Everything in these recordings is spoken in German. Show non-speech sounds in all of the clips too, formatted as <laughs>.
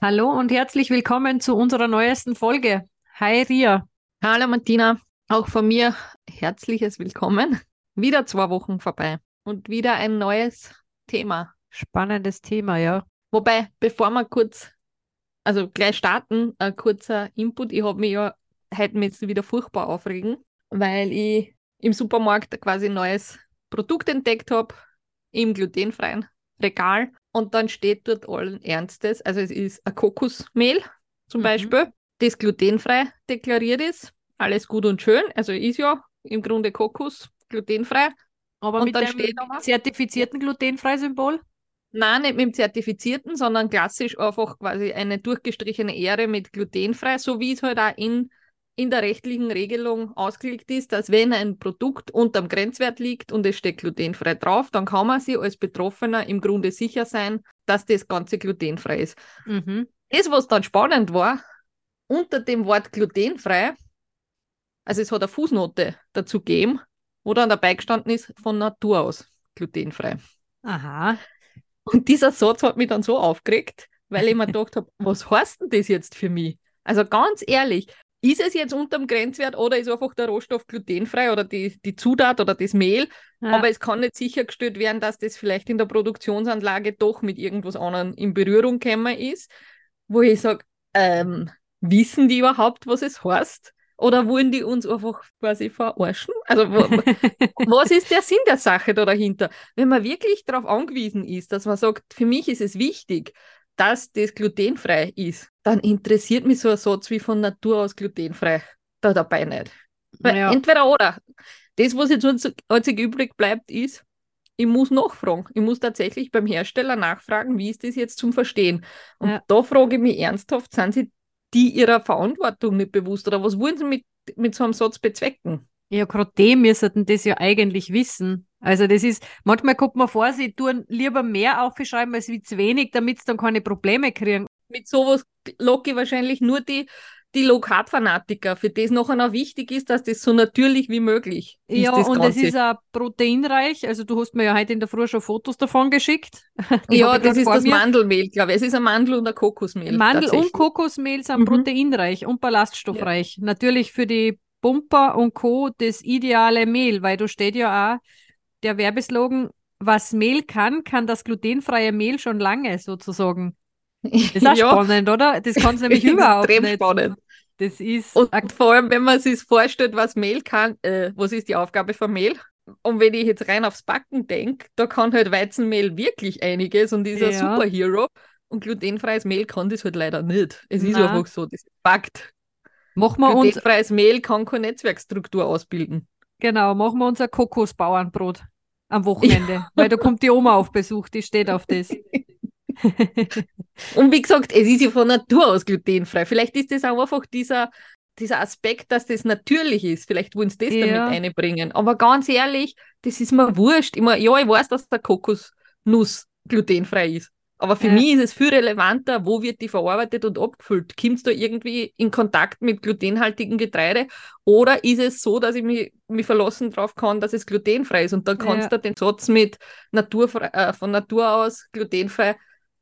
Hallo und herzlich willkommen zu unserer neuesten Folge. Hi Ria. Hallo Martina, auch von mir herzliches Willkommen. Wieder zwei Wochen vorbei und wieder ein neues Thema. Spannendes Thema, ja. Wobei, bevor wir kurz, also gleich starten, ein kurzer Input. Ich habe mich ja heute jetzt wieder furchtbar aufregen, weil ich im Supermarkt quasi ein neues Produkt entdeckt habe, im glutenfreien Regal. Und dann steht dort allen Ernstes, also es ist ein Kokosmehl zum mhm. Beispiel, das glutenfrei deklariert ist. Alles gut und schön. Also ist ja im Grunde Kokos glutenfrei. Aber und mit dem steht zertifizierten glutenfrei Symbol? Nein, nicht mit dem zertifizierten, sondern klassisch einfach quasi eine durchgestrichene Ehre mit glutenfrei, so wie es halt auch in in der rechtlichen Regelung ausgelegt ist, dass wenn ein Produkt unterm Grenzwert liegt und es steht glutenfrei drauf, dann kann man sich als Betroffener im Grunde sicher sein, dass das Ganze glutenfrei ist. Mhm. Das, was dann spannend war, unter dem Wort glutenfrei, also es hat eine Fußnote dazu gegeben, wo dann dabei gestanden ist, von Natur aus glutenfrei. Aha. Und dieser Satz hat mich dann so aufgeregt, weil ich mir gedacht habe, was heißt denn das jetzt für mich? Also ganz ehrlich, ist es jetzt unterm Grenzwert oder ist einfach der Rohstoff glutenfrei oder die, die Zutat oder das Mehl? Ja. Aber es kann nicht sichergestellt werden, dass das vielleicht in der Produktionsanlage doch mit irgendwas anderem in Berührung gekommen ist, wo ich sage, ähm, wissen die überhaupt, was es heißt? Oder wollen die uns einfach quasi verarschen? Also, wo, <laughs> was ist der Sinn der Sache da dahinter? Wenn man wirklich darauf angewiesen ist, dass man sagt, für mich ist es wichtig, dass das glutenfrei ist, dann interessiert mich so ein Satz wie von Natur aus glutenfrei da dabei nicht. Ja. Entweder oder. Das, was jetzt einzig übrig bleibt, ist, ich muss nachfragen. Ich muss tatsächlich beim Hersteller nachfragen, wie ist das jetzt zum Verstehen? Und ja. da frage ich mich ernsthaft, sind Sie die ihrer Verantwortung nicht bewusst oder was wollen Sie mit, mit so einem Satz bezwecken? Ja, gerade die müssten das ja eigentlich wissen. Also das ist, manchmal kommt man vor, sie tun lieber mehr aufschreiben als wie zu wenig, damit sie dann keine Probleme kriegen. Mit sowas locke ich wahrscheinlich nur die, die Low-Carb-Fanatiker, für das nachher noch wichtig ist, dass das so natürlich wie möglich ist. Ja, und es ist auch proteinreich. Also du hast mir ja heute in der Früh schon Fotos davon geschickt. <laughs> Die ja, das ist das mir. Mandelmehl, glaube ich. Es ist ein Mandel- und ein Kokosmehl. Mandel und Kokosmehl sind mhm. proteinreich und ballaststoffreich. Ja. Natürlich für die Pumper und Co. das ideale Mehl, weil da steht ja auch, der Werbeslogan, was Mehl kann, kann das glutenfreie Mehl schon lange sozusagen. Das ist <laughs> ja. spannend, oder? Das kann es <laughs> nämlich überhaupt extrem nicht. spannend. Das ist. Und vor allem, wenn man sich vorstellt, was Mehl kann, äh, was ist die Aufgabe von Mehl? Und wenn ich jetzt rein aufs Backen denke, da kann halt Weizenmehl wirklich einiges und ist ja. ein Superhero. Und glutenfreies Mehl kann das halt leider nicht. Es ist einfach so, das ist Fakt. Machen wir Glutenfreies Mehl kann keine Netzwerkstruktur ausbilden. Genau, machen wir unser Kokosbauernbrot am Wochenende, ja. weil da kommt die Oma auf Besuch, die steht auf das. Und wie gesagt, es ist ja von Natur aus glutenfrei. Vielleicht ist das auch einfach dieser, dieser Aspekt, dass das natürlich ist. Vielleicht wollen sie das ja. damit einbringen. Aber ganz ehrlich, das ist mir wurscht. Ich mein, ja, ich weiß, dass der Kokosnuss glutenfrei ist. Aber für ja. mich ist es viel relevanter, wo wird die verarbeitet und abgefüllt. Kommt da irgendwie in Kontakt mit glutenhaltigem Getreide? Oder ist es so, dass ich mich, mich verlassen darauf kann, dass es glutenfrei ist? Und dann kannst ja. du den Satz mit Natur, äh, von Natur aus glutenfrei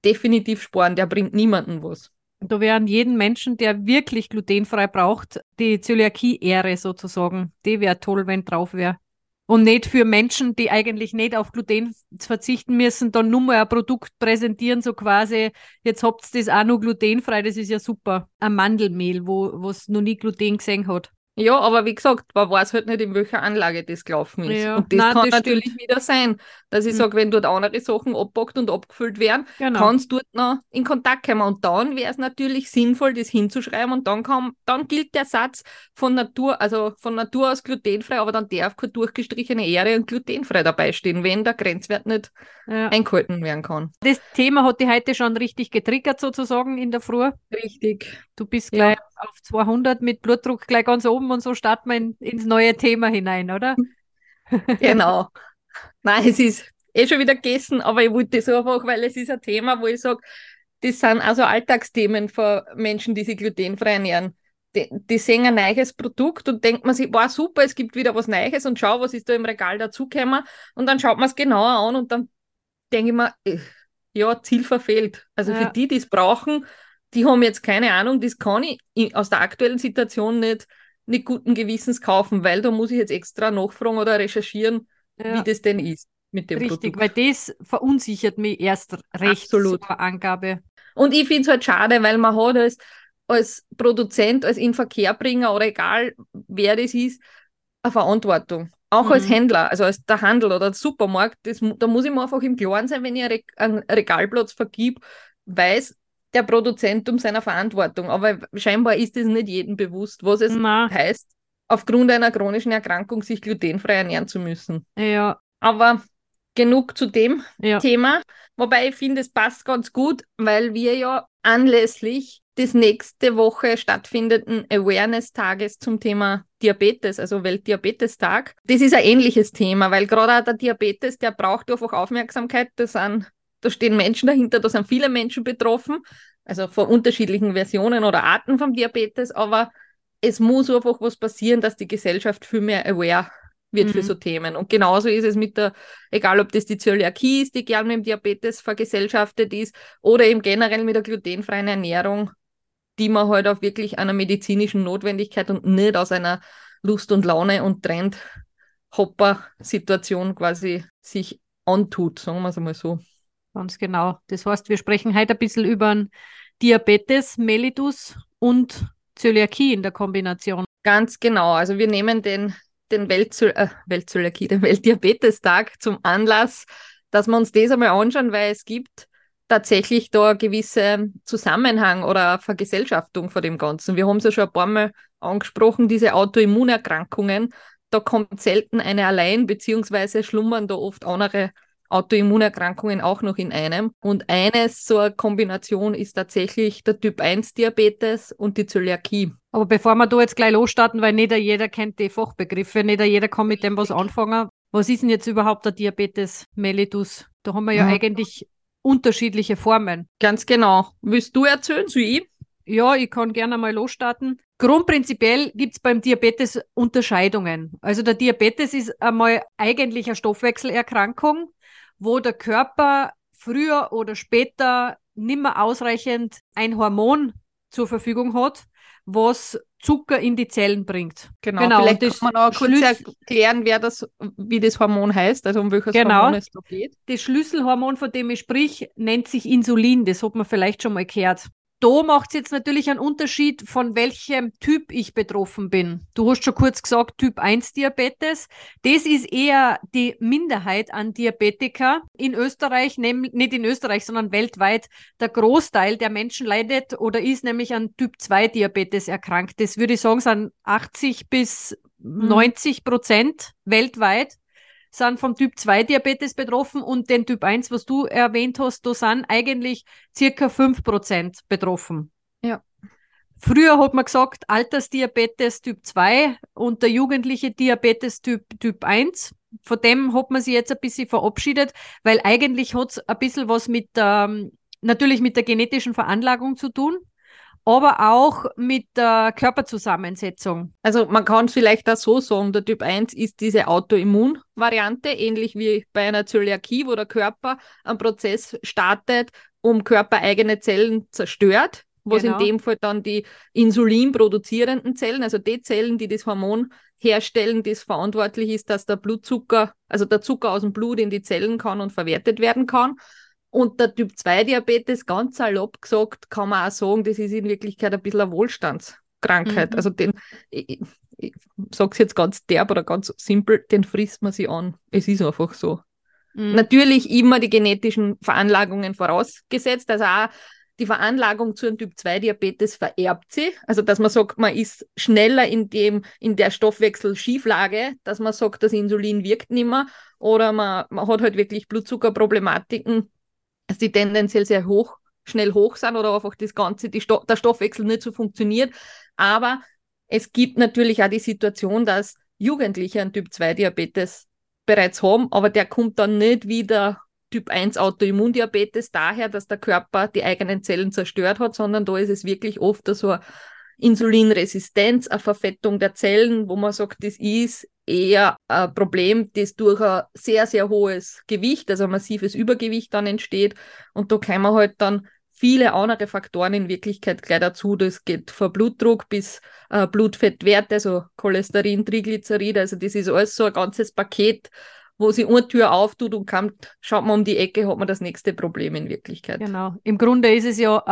definitiv sparen. Der bringt niemandem was. Da wären jeden Menschen, der wirklich glutenfrei braucht, die Zöliakie-Ehre sozusagen. Die wäre toll, wenn drauf wäre. Und nicht für Menschen, die eigentlich nicht auf Gluten verzichten müssen, dann nur mal ein Produkt präsentieren, so quasi, jetzt habt ihr das auch noch glutenfrei, das ist ja super. Ein Mandelmehl, wo es noch nie Gluten gesehen hat. Ja, aber wie gesagt, man weiß halt nicht, in welcher Anlage das gelaufen ist. Ja, Und das nein, kann das natürlich stimmt. wieder sein, dass ich Mhm. sage, wenn dort andere Sachen abgepackt und abgefüllt werden, Genau. kann es dort noch in Kontakt kommen. Und dann wäre es natürlich sinnvoll, das hinzuschreiben und dann kann, dann gilt der Satz von Natur, also von Natur aus glutenfrei, aber dann darf keine durchgestrichene Ehre und glutenfrei dabei stehen, wenn der Grenzwert nicht Ja. eingehalten werden kann. Das Thema hat dich heute schon richtig getriggert, sozusagen in der Früh. Richtig. Du bist Ja. Auf 200 mit Blutdruck gleich ganz oben und so starten wir in, ins neue Thema hinein, oder? <laughs> Genau. Nein, es ist eh schon wieder gegessen, aber ich wollte das einfach, weil es ist ein Thema, wo ich sage, das sind also Alltagsthemen für Menschen, die sich glutenfrei ernähren. Die, die sehen ein neues Produkt und denkt man sich, wow, super, es gibt wieder was Neues und schau, was ist da im Regal dazugekommen. Und dann schaut man es genauer an und dann denke ich mir, äh, ja, Ziel verfehlt. Also Ja. für die, die es brauchen, die haben jetzt keine Ahnung, das kann ich aus der aktuellen Situation nicht, nicht guten Gewissens kaufen, weil da muss ich jetzt extra nachfragen oder recherchieren, Ja, wie das denn ist mit dem richtig, Produkt. weil das verunsichert mich erst recht, Absolut. so eine Angabe. Und ich finde es halt schade, weil man hat als, als Produzent, als Inverkehrbringer oder egal wer das ist, eine Verantwortung. Auch als Mhm. Händler, also als der Handel oder der Supermarkt, das, da muss ich mir einfach im Klaren sein, wenn ich einen Regalplatz vergib, weiß der Produzent um seine Verantwortung. Aber scheinbar ist es nicht jedem bewusst, was es Na, heißt, aufgrund einer chronischen Erkrankung sich glutenfrei ernähren zu müssen. ja, Aber genug zu dem ja. Thema. Wobei ich finde, es passt ganz gut, weil wir ja anlässlich des nächste Woche stattfindenden Awareness-Tages zum Thema Diabetes, also Weltdiabetestag, das ist ein ähnliches Thema, weil gerade auch der Diabetes, der braucht einfach Aufmerksamkeit. Da, sind, da stehen Menschen dahinter, da sind viele Menschen betroffen, also von unterschiedlichen Versionen oder Arten vom Diabetes, aber es muss einfach was passieren, dass die Gesellschaft viel mehr aware wird für Mhm. so Themen. Und genauso ist es mit der, egal ob das die Zöliakie ist, die gern mit dem Diabetes vergesellschaftet ist, oder eben generell mit der glutenfreien Ernährung, die man halt auch wirklich einer medizinischen Notwendigkeit und nicht aus einer Lust und Laune und Trend-Hopper-Situation quasi sich antut, sagen wir es einmal so. Ganz genau. Das heißt, wir sprechen heute ein bisschen über Diabetes mellitus und Zöliakie in der Kombination. Ganz genau. Also wir nehmen den, den Weltzöl äh, den Weltdiabetestag zum Anlass, dass wir uns das einmal anschauen, weil es gibt tatsächlich da gewisse Zusammenhang oder Vergesellschaftung von dem Ganzen. Wir haben es ja schon ein paar Mal angesprochen, diese Autoimmunerkrankungen. Da kommt selten eine allein, beziehungsweise schlummern da oft andere Autoimmunerkrankungen auch noch in einem. Und eines so eine Kombination ist tatsächlich der Typ 1 Diabetes und die Zöliakie. Aber bevor wir da jetzt gleich losstarten, weil nicht jeder kennt die Fachbegriffe, nicht jeder kann mit dem was anfangen. Was ist denn jetzt überhaupt der Diabetes mellitus? Da haben wir ja Mhm. eigentlich unterschiedliche Formen. Ganz genau. Willst du erzählen, so ich? Ja, ich kann gerne mal losstarten. Grundprinzipiell gibt's beim Diabetes Unterscheidungen. Also der Diabetes ist einmal eigentlich eine Stoffwechselerkrankung, wo der Körper früher oder später nimmer ausreichend ein Hormon zur Verfügung hat, was Zucker in die Zellen bringt. Genau. Genau, Vielleicht das kann man auch kurz erklären, wer das, wie das Hormon heißt, also um welches Genau. Hormon es da geht. Das Schlüsselhormon, von dem ich sprich, nennt sich Insulin. Das hat man vielleicht schon mal gehört. Da macht es jetzt natürlich einen Unterschied, von welchem Typ ich betroffen bin. Du hast schon kurz gesagt, Typ 1 Diabetes. Das ist eher die Minderheit an Diabetika in Österreich, nicht in Österreich, sondern weltweit. Der Großteil der Menschen leidet oder ist nämlich an Typ 2 Diabetes erkrankt. Das würde ich sagen, sind 80 bis 90 Prozent weltweit sind vom Typ 2 Diabetes betroffen und den Typ 1, was du erwähnt hast, da sind eigentlich circa 5% betroffen. Ja. Früher hat man gesagt, Altersdiabetes Typ 2 und der jugendliche Diabetes Typ, typ 1. Von dem hat man sich jetzt ein bisschen verabschiedet, weil eigentlich hat es ein bisschen was mit der, natürlich mit der genetischen Veranlagung zu tun, aber auch mit der Körperzusammensetzung. Also man kann es vielleicht auch so sagen, der Typ 1 ist diese Autoimmunvariante, ähnlich wie bei einer Zöliakie, wo der Körper einen Prozess startet, um körpereigene Zellen zerstört, was Genau. in dem Fall dann die Insulin produzierenden Zellen, also die Zellen, die das Hormon herstellen, das verantwortlich ist, dass der Blutzucker, also der Zucker aus dem Blut in die Zellen kann und verwertet werden kann. Und der Typ 2 Diabetes, ganz salopp gesagt, kann man auch sagen, das ist in Wirklichkeit ein bisschen eine Wohlstandskrankheit. Mhm. Also den, ich, ich sage es jetzt ganz derb oder ganz simpel, den frisst man sich an. Es ist einfach so. Mhm. Natürlich immer die genetischen Veranlagungen vorausgesetzt, also auch die Veranlagung zu einem Typ-2-Diabetes vererbt sie. Also, dass man sagt, man ist schneller in, dem, in der Stoffwechselschieflage, dass man sagt, das Insulin wirkt nicht mehr. Oder man, man hat halt wirklich Blutzuckerproblematiken, die tendenziell sehr hoch, schnell hoch sind oder einfach das Ganze, Sto der Stoffwechsel nicht so funktioniert. Aber es gibt natürlich auch die Situation, dass Jugendliche einen Typ-2-Diabetes bereits haben, aber der kommt dann nicht wieder Typ 1 Autoimmundiabetes daher, dass der Körper die eigenen Zellen zerstört hat, sondern da ist es wirklich oft so eine Insulinresistenz, eine Verfettung der Zellen, wo man sagt, das ist eher ein Problem, das durch ein sehr, sehr hohes Gewicht, also ein massives Übergewicht dann entsteht. Und da man halt dann viele andere Faktoren in Wirklichkeit gleich dazu. Das geht von Blutdruck bis äh, Blutfettwerte, also Cholesterin, Triglyceride. Also das ist alles so ein ganzes Paket, wo sie eine Tür auftut und kommt, schaut man um die Ecke, hat man das nächste Problem in Wirklichkeit. Genau. Im Grunde ist es ja,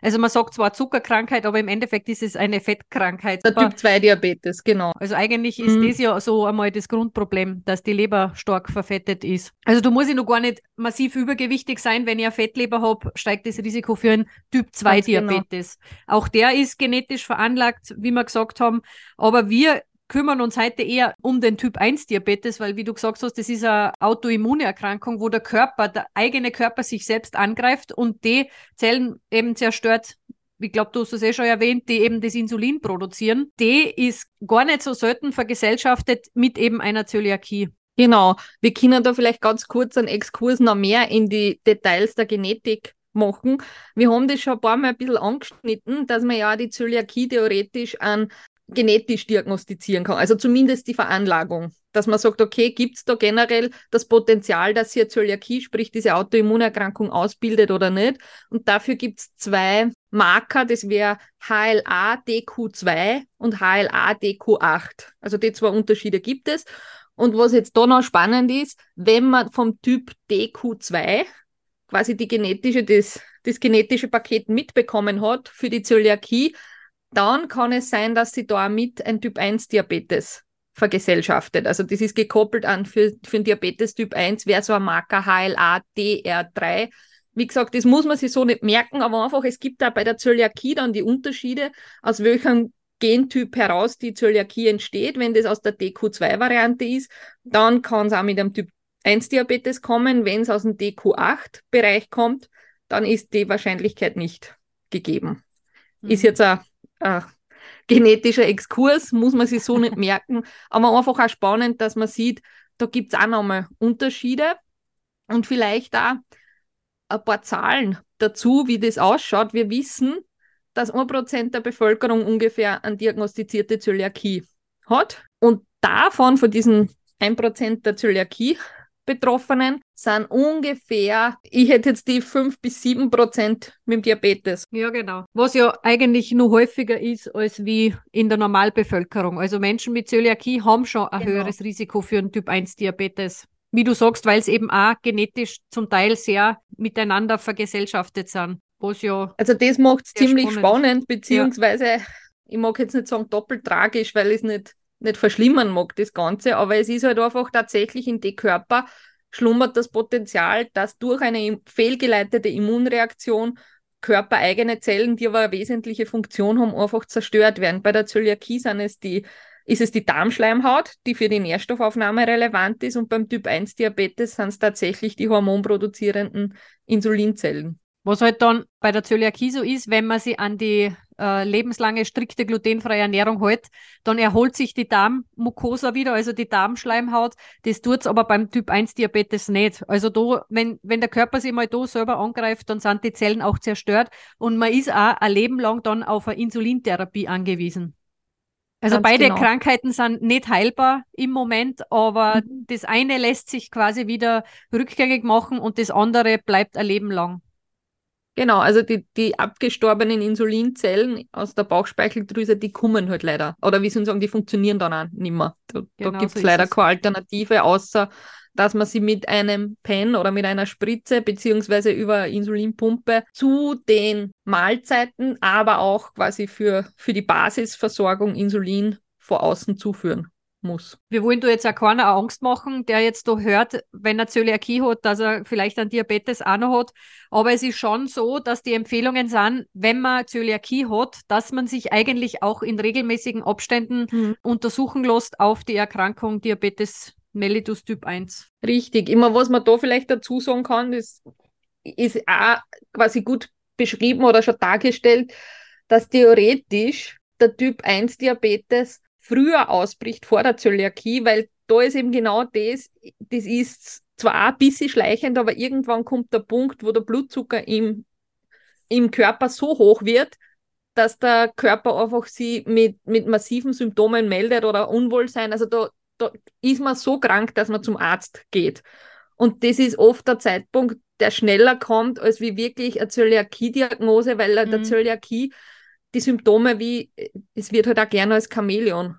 also man sagt zwar Zuckerkrankheit, aber im Endeffekt ist es eine Fettkrankheit. Der Typ 2 Diabetes, genau. Also eigentlich ist mhm. das ja so einmal das Grundproblem, dass die Leber stark verfettet ist. Also du musst ja noch gar nicht massiv übergewichtig sein, wenn ich eine Fettleber habe, steigt das Risiko für einen Typ 2 genau. Diabetes. Genau. Auch der ist genetisch veranlagt, wie wir gesagt haben, aber wir kümmern uns heute eher um den Typ 1 Diabetes, weil wie du gesagt hast, das ist eine Autoimmunerkrankung, wo der Körper, der eigene Körper sich selbst angreift und die Zellen eben zerstört. Ich glaube, du hast es eh schon erwähnt, die eben das Insulin produzieren. Die ist gar nicht so selten vergesellschaftet mit eben einer Zöliakie. Genau. Wir können da vielleicht ganz kurz einen Exkurs noch mehr in die Details der Genetik machen. Wir haben das schon ein paar Mal ein bisschen angeschnitten, dass man ja die Zöliakie theoretisch an genetisch diagnostizieren kann, also zumindest die Veranlagung, dass man sagt, okay, gibt es da generell das Potenzial, dass hier Zöliakie, sprich diese Autoimmunerkrankung ausbildet oder nicht. Und dafür gibt es zwei Marker, das wäre HLA-DQ2 und HLA-DQ8. Also die zwei Unterschiede gibt es. Und was jetzt da noch spannend ist, wenn man vom Typ DQ2 quasi die genetische, das, das genetische Paket mitbekommen hat für die Zöliakie, dann kann es sein, dass sie da mit ein Typ 1 Diabetes vergesellschaftet. Also das ist gekoppelt an für, für den Diabetes Typ 1 wäre so ein Marker HLA DR3. Wie gesagt, das muss man sich so nicht merken, aber einfach, es gibt da bei der Zöliakie dann die Unterschiede, aus welchem Gentyp heraus die Zöliakie entsteht. Wenn das aus der DQ2-Variante ist, dann kann es auch mit einem Typ 1 Diabetes kommen. Wenn es aus dem DQ8-Bereich kommt, dann ist die Wahrscheinlichkeit nicht gegeben. Mhm. Ist jetzt ein äh, genetischer Exkurs, muss man sich so nicht <laughs> merken, aber einfach auch spannend, dass man sieht, da gibt es auch nochmal Unterschiede. Und vielleicht auch ein paar Zahlen dazu, wie das ausschaut. Wir wissen, dass ein Prozent der Bevölkerung ungefähr eine diagnostizierte Zöliakie hat. Und davon, von diesen 1% der Zöliakie, Betroffenen sind ungefähr, ich hätte jetzt die 5 bis 7 Prozent mit dem Diabetes. Ja, genau. Was ja eigentlich nur häufiger ist als wie in der Normalbevölkerung. Also Menschen mit Zöliakie haben schon ein genau. höheres Risiko für einen Typ 1 Diabetes. Wie du sagst, weil es eben auch genetisch zum Teil sehr miteinander vergesellschaftet sind. Was ja also das macht es ziemlich spannend, spannend beziehungsweise ja. ich mag jetzt nicht sagen doppelt tragisch, weil es nicht nicht verschlimmern mag, das Ganze, aber es ist halt einfach tatsächlich in die Körper schlummert das Potenzial, dass durch eine fehlgeleitete Immunreaktion körpereigene Zellen, die aber eine wesentliche Funktion haben, einfach zerstört werden. Bei der Zöliakie sind es die, ist es die Darmschleimhaut, die für die Nährstoffaufnahme relevant ist und beim Typ 1 Diabetes sind es tatsächlich die hormonproduzierenden Insulinzellen. Was halt dann bei der Zöliakie so ist, wenn man sie an die äh, lebenslange strikte glutenfreie Ernährung hält, dann erholt sich die Darmmucosa wieder, also die Darmschleimhaut. Das tut es aber beim Typ 1 Diabetes nicht. Also da, wenn, wenn der Körper sich mal da selber angreift, dann sind die Zellen auch zerstört und man ist auch ein Leben lang dann auf eine Insulintherapie angewiesen. Also Ganz beide genau. Krankheiten sind nicht heilbar im Moment, aber mhm. das eine lässt sich quasi wieder rückgängig machen und das andere bleibt ein Leben lang. Genau, also die, die abgestorbenen Insulinzellen aus der Bauchspeicheldrüse, die kommen halt leider. Oder wie soll ich sagen, die funktionieren dann auch nicht mehr. Da, genau da gibt es so leider keine Alternative, außer dass man sie mit einem Pen oder mit einer Spritze beziehungsweise über Insulinpumpe zu den Mahlzeiten, aber auch quasi für, für die Basisversorgung Insulin von außen zuführen muss. Wir wollen da jetzt auch keiner Angst machen, der jetzt da hört, wenn er Zöliakie hat, dass er vielleicht einen Diabetes auch noch hat. Aber es ist schon so, dass die Empfehlungen sind, wenn man Zöliakie hat, dass man sich eigentlich auch in regelmäßigen Abständen mhm. untersuchen lässt auf die Erkrankung Diabetes mellitus Typ 1. Richtig. Immer was man da vielleicht dazu sagen kann, ist, ist auch quasi gut beschrieben oder schon dargestellt, dass theoretisch der Typ 1 Diabetes früher ausbricht vor der Zöliakie, weil da ist eben genau das, das ist zwar ein bisschen schleichend, aber irgendwann kommt der Punkt, wo der Blutzucker im, im Körper so hoch wird, dass der Körper einfach sie mit, mit massiven Symptomen meldet oder Unwohlsein. Also da, da ist man so krank, dass man zum Arzt geht. Und das ist oft der Zeitpunkt, der schneller kommt, als wie wirklich eine Zöliakie-Diagnose, weil mhm. der Zöliakie die Symptome wie, es wird halt auch gerne als Chamäleon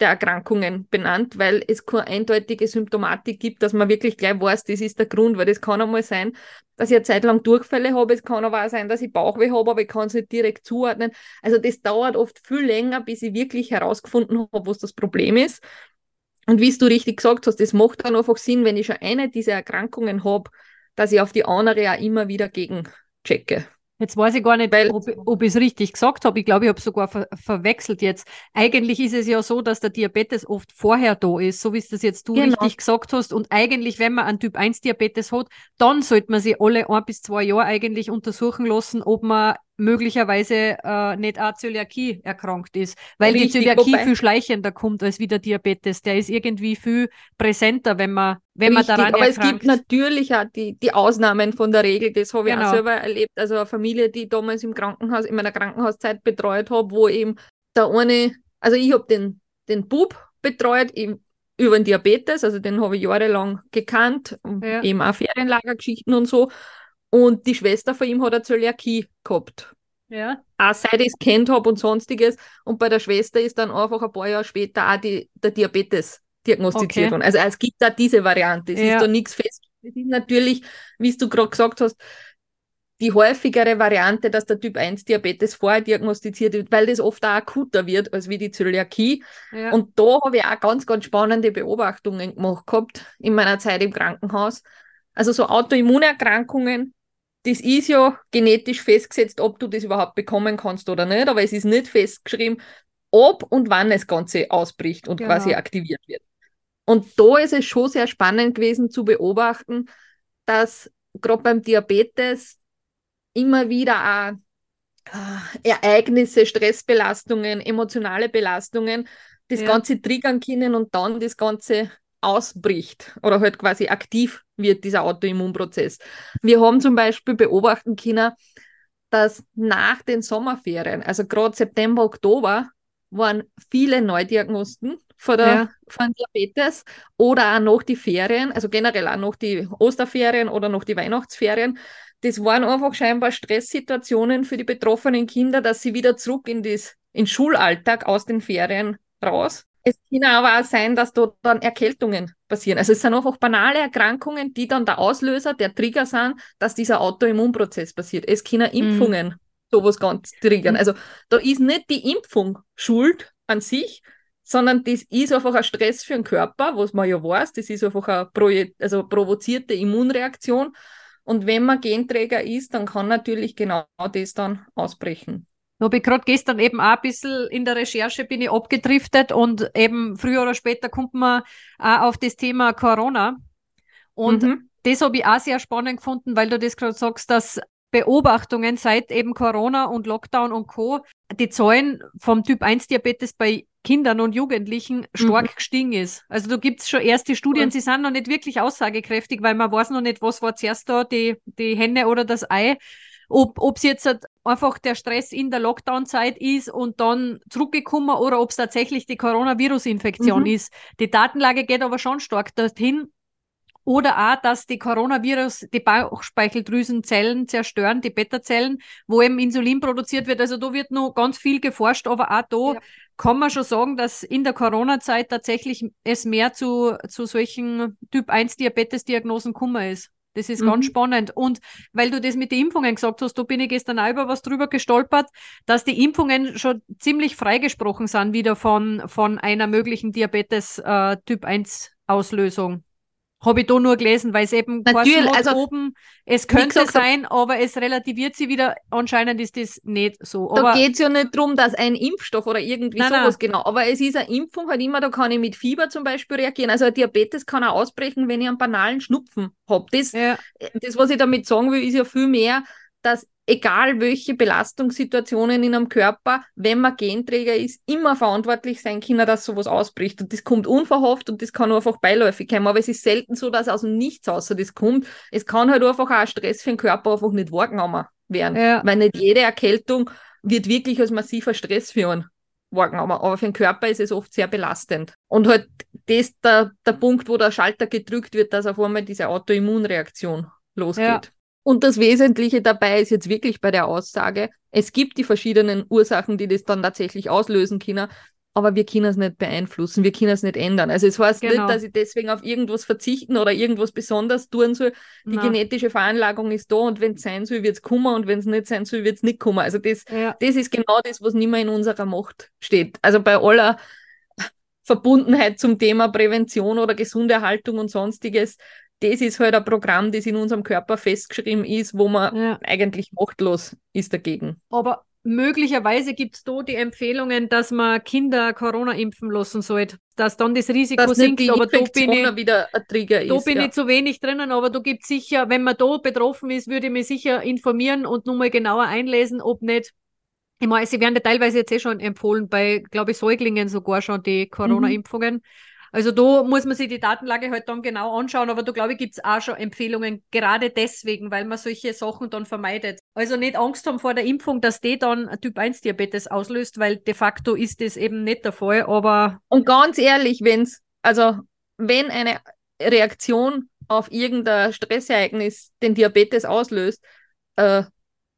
der Erkrankungen benannt, weil es keine eindeutige Symptomatik gibt, dass man wirklich gleich weiß, das ist der Grund, weil das kann einmal sein, dass ich eine Zeit lang Durchfälle habe, es kann aber auch sein, dass ich Bauchweh habe, aber ich kann es nicht direkt zuordnen. Also das dauert oft viel länger, bis ich wirklich herausgefunden habe, was das Problem ist. Und wie du richtig gesagt hast, das macht dann einfach Sinn, wenn ich schon eine dieser Erkrankungen habe, dass ich auf die andere auch immer wieder gegen checke. Jetzt weiß ich gar nicht, Weil, ob, ob ich es richtig gesagt habe. Ich glaube, ich habe es sogar ver verwechselt jetzt. Eigentlich ist es ja so, dass der Diabetes oft vorher da ist, so wie es das jetzt du genau. richtig gesagt hast. Und eigentlich, wenn man einen Typ 1 Diabetes hat, dann sollte man sich alle ein bis zwei Jahre eigentlich untersuchen lassen, ob man möglicherweise äh, nicht auch Zöliakie erkrankt ist, weil Richtig, die Zöliakie wobei, viel schleichender kommt als wie der Diabetes. Der ist irgendwie viel präsenter, wenn man, wenn Richtig, man daran aber erkrankt. es gibt natürlich auch die, die Ausnahmen von der Regel. Das habe ich genau. auch selber erlebt. Also eine Familie, die damals im Krankenhaus, in meiner Krankenhauszeit betreut habe, wo eben der eine, also ich habe den, den Bub betreut, eben über den Diabetes, also den habe ich jahrelang gekannt, ja. eben auch Ferienlagergeschichten und so. Und die Schwester von ihm hat eine Zöliakie gehabt. Ja. Auch seit ich es kennt habe und sonstiges. Und bei der Schwester ist dann einfach ein paar Jahre später auch die, der Diabetes diagnostiziert okay. worden. Also es gibt da diese Variante. Es ja. ist da nichts fest. Es ist natürlich, wie du gerade gesagt hast, die häufigere Variante, dass der Typ 1 Diabetes vorher diagnostiziert wird, weil das oft auch akuter wird als wie die Zöliakie. Ja. Und da habe ich auch ganz, ganz spannende Beobachtungen gemacht gehabt in meiner Zeit im Krankenhaus. Also so Autoimmunerkrankungen, das ist ja genetisch festgesetzt, ob du das überhaupt bekommen kannst oder nicht, aber es ist nicht festgeschrieben, ob und wann das Ganze ausbricht und genau. quasi aktiviert wird. Und da ist es schon sehr spannend gewesen zu beobachten, dass gerade beim Diabetes immer wieder auch äh, Ereignisse, Stressbelastungen, emotionale Belastungen das ja. Ganze triggern können und dann das Ganze ausbricht oder halt quasi aktiv wird, dieser Autoimmunprozess. Wir haben zum Beispiel beobachten können, dass nach den Sommerferien, also gerade September, Oktober, waren viele Neudiagnosten von, der, ja. von Diabetes oder auch noch die Ferien, also generell auch noch die Osterferien oder noch die Weihnachtsferien. Das waren einfach scheinbar Stresssituationen für die betroffenen Kinder, dass sie wieder zurück in das in Schulalltag aus den Ferien raus es kann aber auch sein, dass dort dann Erkältungen passieren. Also es sind einfach banale Erkrankungen, die dann der Auslöser, der Trigger sind, dass dieser Autoimmunprozess passiert. Es können mhm. Impfungen mhm. sowas ganz triggern. Also da ist nicht die Impfung schuld an sich, sondern das ist einfach ein Stress für den Körper, was man ja weiß. Das ist einfach eine also provozierte Immunreaktion. Und wenn man Genträger ist, dann kann natürlich genau das dann ausbrechen. Da habe ich gerade gestern eben auch ein bisschen in der Recherche bin ich abgedriftet und eben früher oder später kommt man auch auf das Thema Corona. Und mhm. das habe ich auch sehr spannend gefunden, weil du das gerade sagst, dass Beobachtungen seit eben Corona und Lockdown und Co. die Zahlen vom Typ 1 Diabetes bei Kindern und Jugendlichen stark mhm. gestiegen ist. Also da gibt es schon erste Studien, sie sind noch nicht wirklich aussagekräftig, weil man weiß noch nicht, was war zuerst da, die, die Henne oder das Ei ob es jetzt halt einfach der Stress in der Lockdown-Zeit ist und dann zurückgekommen oder ob es tatsächlich die Coronavirus-Infektion mhm. ist. Die Datenlage geht aber schon stark dorthin. Oder auch, dass die Coronavirus die Bauchspeicheldrüsenzellen zerstören, die Beta-Zellen, wo eben Insulin produziert wird. Also da wird noch ganz viel geforscht, aber auch da ja. kann man schon sagen, dass in der Corona-Zeit tatsächlich es mehr zu, zu solchen Typ-1-Diabetes-Diagnosen gekommen ist. Das ist Mhm. ganz spannend. Und weil du das mit den Impfungen gesagt hast, da bin ich gestern auch über was drüber gestolpert, dass die Impfungen schon ziemlich freigesprochen sind wieder von, von einer möglichen Diabetes äh, Typ 1 Auslösung. Habe ich da nur gelesen, weil es eben Natürlich, also, oben, es könnte gesagt sein, aber es relativiert sie wieder. Anscheinend ist das nicht so. Da Aber geht es ja nicht darum, dass ein Impfstoff oder irgendwie Nein, sowas nein. genau. Aber es ist eine Impfung halt immer, da kann ich mit Fieber zum Beispiel reagieren. Also ein Diabetes kann auch ausbrechen, wenn ich einen banalen Schnupfen habe. Das, ja, das, was ich damit sagen will, ist ja viel mehr, dass egal welche Belastungssituationen in einem Körper, wenn man Genträger ist, immer verantwortlich sein können, dass sowas ausbricht. Und das kommt unverhofft und das kann einfach beiläufig kommen. Aber es ist selten so, dass aus dem Nichts außer das kommt. Es kann halt einfach auch ein Stress für den Körper einfach nicht wahrgenommen werden. Ja. Weil nicht jede Erkältung wird wirklich als massiver Stress für einen wahrgenommen. Aber für den Körper ist es oft sehr belastend. Und halt das der, der Punkt, wo der Schalter gedrückt wird, dass auf einmal diese Autoimmunreaktion losgeht. Ja. Und das Wesentliche dabei ist jetzt wirklich bei der Aussage, es gibt die verschiedenen Ursachen, die das dann tatsächlich auslösen können, aber wir können es nicht beeinflussen, wir können es nicht ändern. Also es heißt Genau. nicht, dass ich deswegen auf irgendwas verzichten oder irgendwas besonders tun soll. Die na, genetische Veranlagung ist da und wenn es sein soll, wird es kommen und wenn es nicht sein soll, wird es nicht kommen. Also das, ja, das ist genau das, was nicht mehr in unserer Macht steht. Also bei aller Verbundenheit zum Thema Prävention oder gesunde Erhaltung und sonstiges, das ist halt ein Programm, das in unserem Körper festgeschrieben ist, wo man ja. eigentlich machtlos ist dagegen. Aber möglicherweise gibt es da die Empfehlungen, dass man Kinder Corona impfen lassen sollte, dass dann das Risiko Dass sinkt. Aber da bin ich, wieder ein Trigger da ist. bin ja. ich zu wenig drinnen, aber da gibt sicher, wenn man da betroffen ist, würde ich mich sicher informieren und nochmal genauer einlesen, ob nicht. Ich meine, sie werden ja teilweise jetzt eh schon empfohlen, bei, glaube ich, Säuglingen sogar schon die Corona-Impfungen. Also da muss man sich die Datenlage halt dann genau anschauen, aber da glaube ich, gibt es auch schon Empfehlungen, gerade deswegen, weil man solche Sachen dann vermeidet. Also nicht Angst haben vor der Impfung, dass die dann Typ 1 Diabetes auslöst, weil de facto ist das eben nicht der Fall, aber Und ganz ehrlich, wenn's, also wenn eine Reaktion auf irgendein Stressereignis den Diabetes auslöst, äh,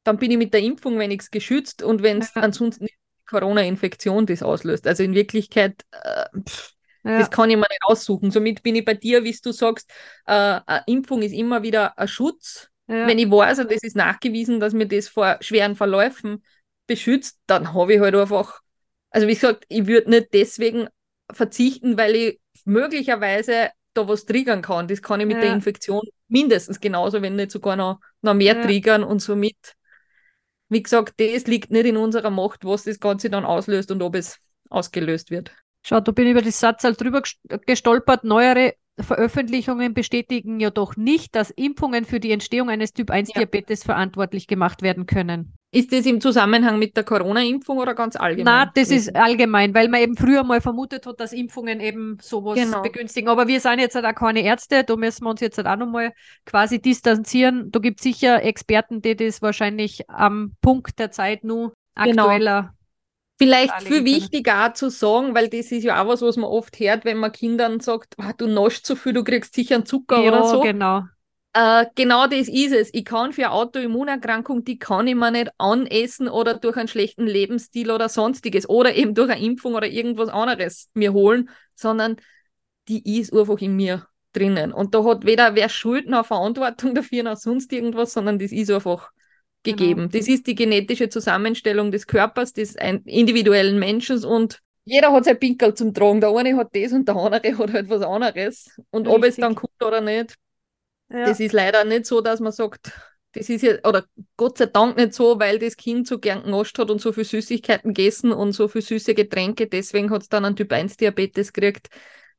dann bin ich mit der Impfung wenigstens geschützt und wenn es Ja. ansonsten die Corona-Infektion das auslöst. Also in Wirklichkeit, äh, pff, ja, das kann ich mir nicht aussuchen. Somit bin ich bei dir, wie du sagst, äh, eine Impfung ist immer wieder ein Schutz. ja. Wenn ich weiß, und es ist nachgewiesen, dass mir das vor schweren Verläufen beschützt, dann habe ich halt einfach, also wie gesagt, ich würde nicht deswegen verzichten, weil ich möglicherweise da was triggern kann. Das kann ich mit der Ja. Infektion mindestens genauso, wenn nicht sogar noch, noch mehr Ja. triggern und somit, wie gesagt, das liegt nicht in unserer Macht, was das Ganze dann auslöst und ob es ausgelöst wird. Schau, da bin ich über die Satzzahl drüber gest- gestolpert. Neuere Veröffentlichungen bestätigen ja doch nicht, dass Impfungen für die Entstehung eines Typ 1 Ja. Verantwortlich gemacht werden können. Ist das im Zusammenhang mit der Corona-Impfung oder ganz allgemein? Na, das ist allgemein, weil man eben früher mal vermutet hat, dass Impfungen eben sowas Genau. begünstigen. Aber wir sind jetzt halt auch keine Ärzte, da müssen wir uns jetzt halt auch nochmal quasi distanzieren. Da gibt es sicher Experten, die das wahrscheinlich am Punkt der Zeit nur Genau. Vielleicht viel wichtiger auch zu sagen, weil das ist ja auch was, was man oft hört, wenn man Kindern sagt, "Ah, du naschst zu viel, du kriegst sicher einen Zucker ja, oder so. genau. Äh, genau das ist es. Ich kann für eine Autoimmunerkrankung, die kann ich mir nicht anessen oder durch einen schlechten Lebensstil oder sonstiges oder eben durch eine Impfung oder irgendwas anderes mir holen, sondern die ist einfach in mir drinnen. Und da hat weder wer Schuld noch Verantwortung <laughs> dafür noch sonst irgendwas, sondern das ist einfach Genau. gegeben. Das ist die genetische Zusammenstellung des Körpers, des individuellen Menschen und jeder hat sein Pinkel zum Tragen. Der eine hat das und der andere <laughs> hat halt was anderes. Und ob es Richtig. dann kommt oder nicht, Ja. das ist leider nicht so, dass man sagt, das ist ja, oder Gott sei Dank nicht so, weil das Kind so gern genascht hat und so viel Süßigkeiten gegessen und so viel süße Getränke, deswegen hat es dann einen Typ 1 Diabetes gekriegt.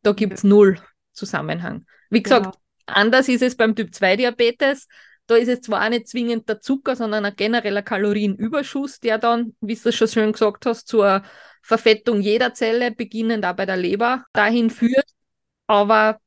Da gibt es null Zusammenhang. Wie gesagt, Genau. anders ist es beim Typ 2 Diabetes. Da ist es zwar auch nicht zwingend der Zucker, sondern ein genereller Kalorienüberschuss, der dann, wie du es schon schön gesagt hast, zur Verfettung jeder Zelle, beginnend auch bei der Leber, dahin führt. Aber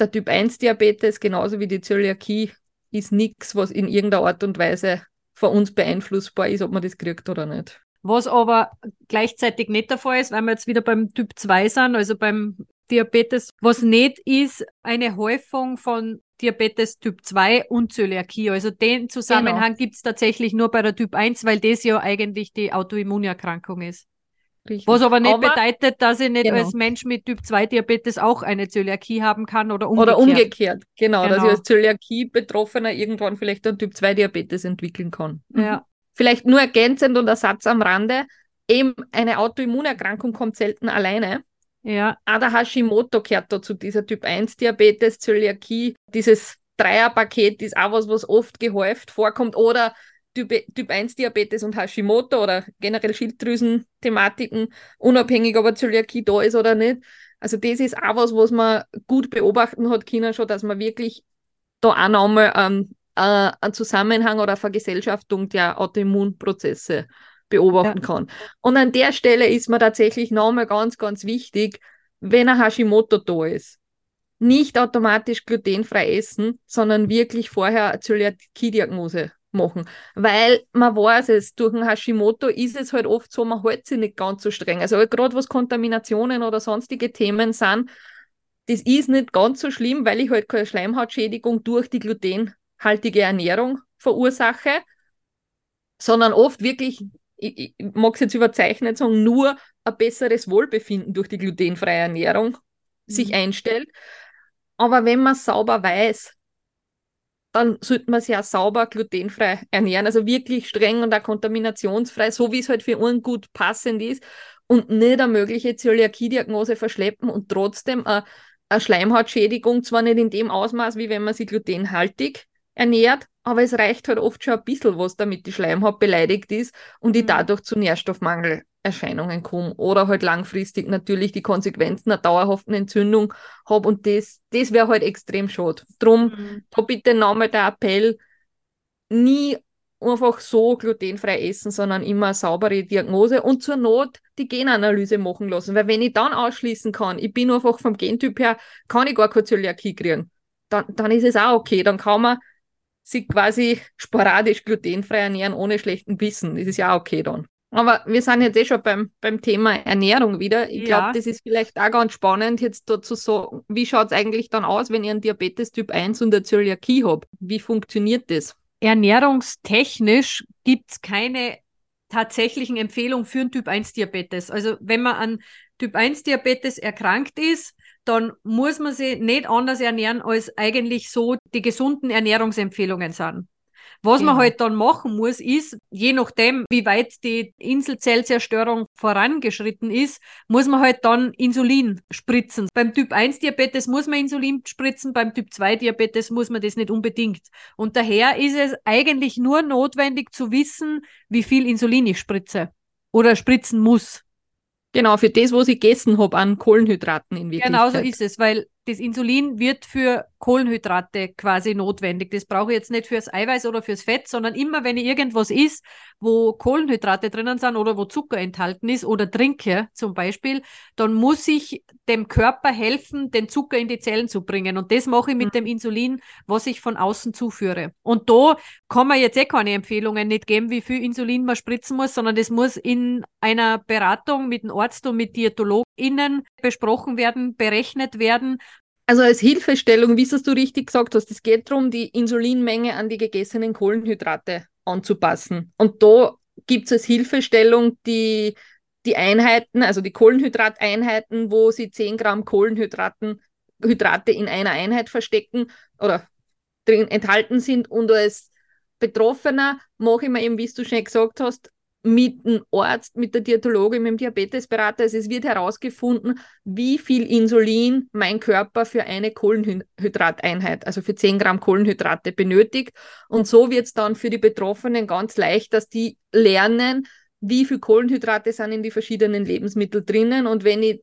der Typ 1 Diabetes, genauso wie die Zöliakie, ist nichts, was in irgendeiner Art und Weise von uns beeinflussbar ist, ob man das kriegt oder nicht. Was aber gleichzeitig nicht der Fall ist, weil wir jetzt wieder beim Typ 2 sind, also beim Diabetes, was nicht ist, eine Häufung von Diabetes Typ 2 und Zöliakie. Also den Zusammenhang gibt es tatsächlich nur bei der Typ 1, weil das ja eigentlich die Autoimmunerkrankung ist. Richtig. Was aber nicht aber, bedeutet, dass ich nicht genau. als Mensch mit Typ 2 Diabetes auch eine Zöliakie haben kann oder umgekehrt. Oder umgekehrt, genau, genau. dass ich als Zöliakie-Betroffener irgendwann vielleicht einen Typ 2 Diabetes entwickeln kann. Mhm. Ja. Vielleicht nur ergänzend und Ersatz am Rande, eben eine Autoimmunerkrankung kommt selten alleine. Ja. Auch der Hashimoto gehört dazu, dieser Typ 1 Diabetes, Zöliakie, dieses Dreierpaket ist auch was, was oft gehäuft vorkommt. Oder Typ, typ 1 Diabetes und Hashimoto oder generell Schilddrüsen-Thematiken, unabhängig, ob eine Zöliakie da ist oder nicht. Also das ist auch was, was man gut beobachten hat China schon, dass man wirklich da auch nochmal ähm, äh, einen Zusammenhang oder eine Vergesellschaftung der Autoimmunprozesse beobachten ja. kann. Und an der Stelle ist mir tatsächlich nochmal ganz, ganz wichtig, wenn ein Hashimoto da ist, nicht automatisch glutenfrei essen, sondern wirklich vorher eine Zöliakie-Diagnose machen. Weil man weiß es, durch ein Hashimoto ist es halt oft so, man hält sich nicht ganz so streng. Also halt gerade was Kontaminationen oder sonstige Themen sind, das ist nicht ganz so schlimm, weil ich halt keine Schleimhautschädigung durch die glutenhaltige Ernährung verursache, sondern oft wirklich, ich, ich mag es jetzt überzeichnet sagen, nur ein besseres Wohlbefinden durch die glutenfreie Ernährung mhm. sich einstellt. Aber wenn man sauber weiß, dann sollte man sich auch sauber glutenfrei ernähren, also wirklich streng und auch kontaminationsfrei, so wie es halt für uns gut passend ist und nicht eine mögliche Zöliakie-Diagnose verschleppen und trotzdem eine, eine Schleimhautschädigung, zwar nicht in dem Ausmaß, wie wenn man sich glutenhaltig ernährt, aber es reicht halt oft schon ein bisschen was, damit die Schleimhaut beleidigt ist und ich mhm. dadurch zu Nährstoffmangel Erscheinungen komme oder halt langfristig natürlich die Konsequenzen einer dauerhaften Entzündung habe und das, das wäre halt extrem schade. Drum, mhm. da bitte nochmal der Appell, nie einfach so glutenfrei essen, sondern immer eine saubere Diagnose und zur Not die Genanalyse machen lassen. Weil wenn ich dann ausschließen kann, ich bin einfach vom Gentyp her, kann ich gar keine Zöliakie kriegen, dann, dann ist es auch okay. Dann kann man sich quasi sporadisch glutenfrei ernähren, ohne schlechten Wissen. Das ist ja okay dann. Aber wir sind jetzt eh schon beim, beim Thema Ernährung wieder. Ich ja. glaube, das ist vielleicht auch ganz spannend, jetzt dazu so, wie schaut es eigentlich dann aus, wenn ich einen Diabetes Typ 1 und eine Zöliakie habe? Wie funktioniert das? Ernährungstechnisch gibt es keine tatsächlichen Empfehlungen für einen Typ 1 Diabetes. Also wenn man an Typ 1 Diabetes erkrankt ist, dann muss man sich nicht anders ernähren, als eigentlich so die gesunden Ernährungsempfehlungen sind. Was genau. man halt dann machen muss, ist, je nachdem, wie weit die Inselzellzerstörung vorangeschritten ist, muss man halt dann Insulin spritzen. Beim Typ 1 Diabetes muss man Insulin spritzen, beim Typ 2 Diabetes muss man das nicht unbedingt. Und daher ist es eigentlich nur notwendig zu wissen, wie viel Insulin ich spritze oder spritzen muss. Genau, für das, was ich gegessen habe an Kohlenhydraten in Wirklichkeit. Genau so ist es, weil das Insulin wird für Kohlenhydrate quasi notwendig. Das brauche ich jetzt nicht fürs Eiweiß oder fürs Fett, sondern immer, wenn ich irgendwas isst, wo Kohlenhydrate drinnen sind oder wo Zucker enthalten ist oder trinke zum Beispiel, dann muss ich dem Körper helfen, den Zucker in die Zellen zu bringen. Und das mache ich mit mhm. dem Insulin, was ich von außen zuführe. Und da kann man jetzt eh keine Empfehlungen nicht geben, wie viel Insulin man spritzen muss, sondern das muss in einer Beratung mit dem Arzt und mit DiätologInnen besprochen werden, berechnet werden also als Hilfestellung, wie es du richtig gesagt hast, es geht darum, die Insulinmenge an die gegessenen Kohlenhydrate anzupassen. Und da gibt es als Hilfestellung die, die Einheiten, also die Kohlenhydrateinheiten, wo sie 10 Gramm Kohlenhydraten Hydrate in einer Einheit verstecken oder drin enthalten sind. Und als Betroffener mache ich mir eben, wie du schon gesagt hast, mit dem Arzt, mit der Diätologin, mit dem Diabetesberater. Also es wird herausgefunden, wie viel Insulin mein Körper für eine Kohlenhydrateinheit, also für 10 Gramm Kohlenhydrate benötigt. Und so wird es dann für die Betroffenen ganz leicht, dass die lernen, wie viel Kohlenhydrate sind in die verschiedenen Lebensmittel drinnen. Und wenn ich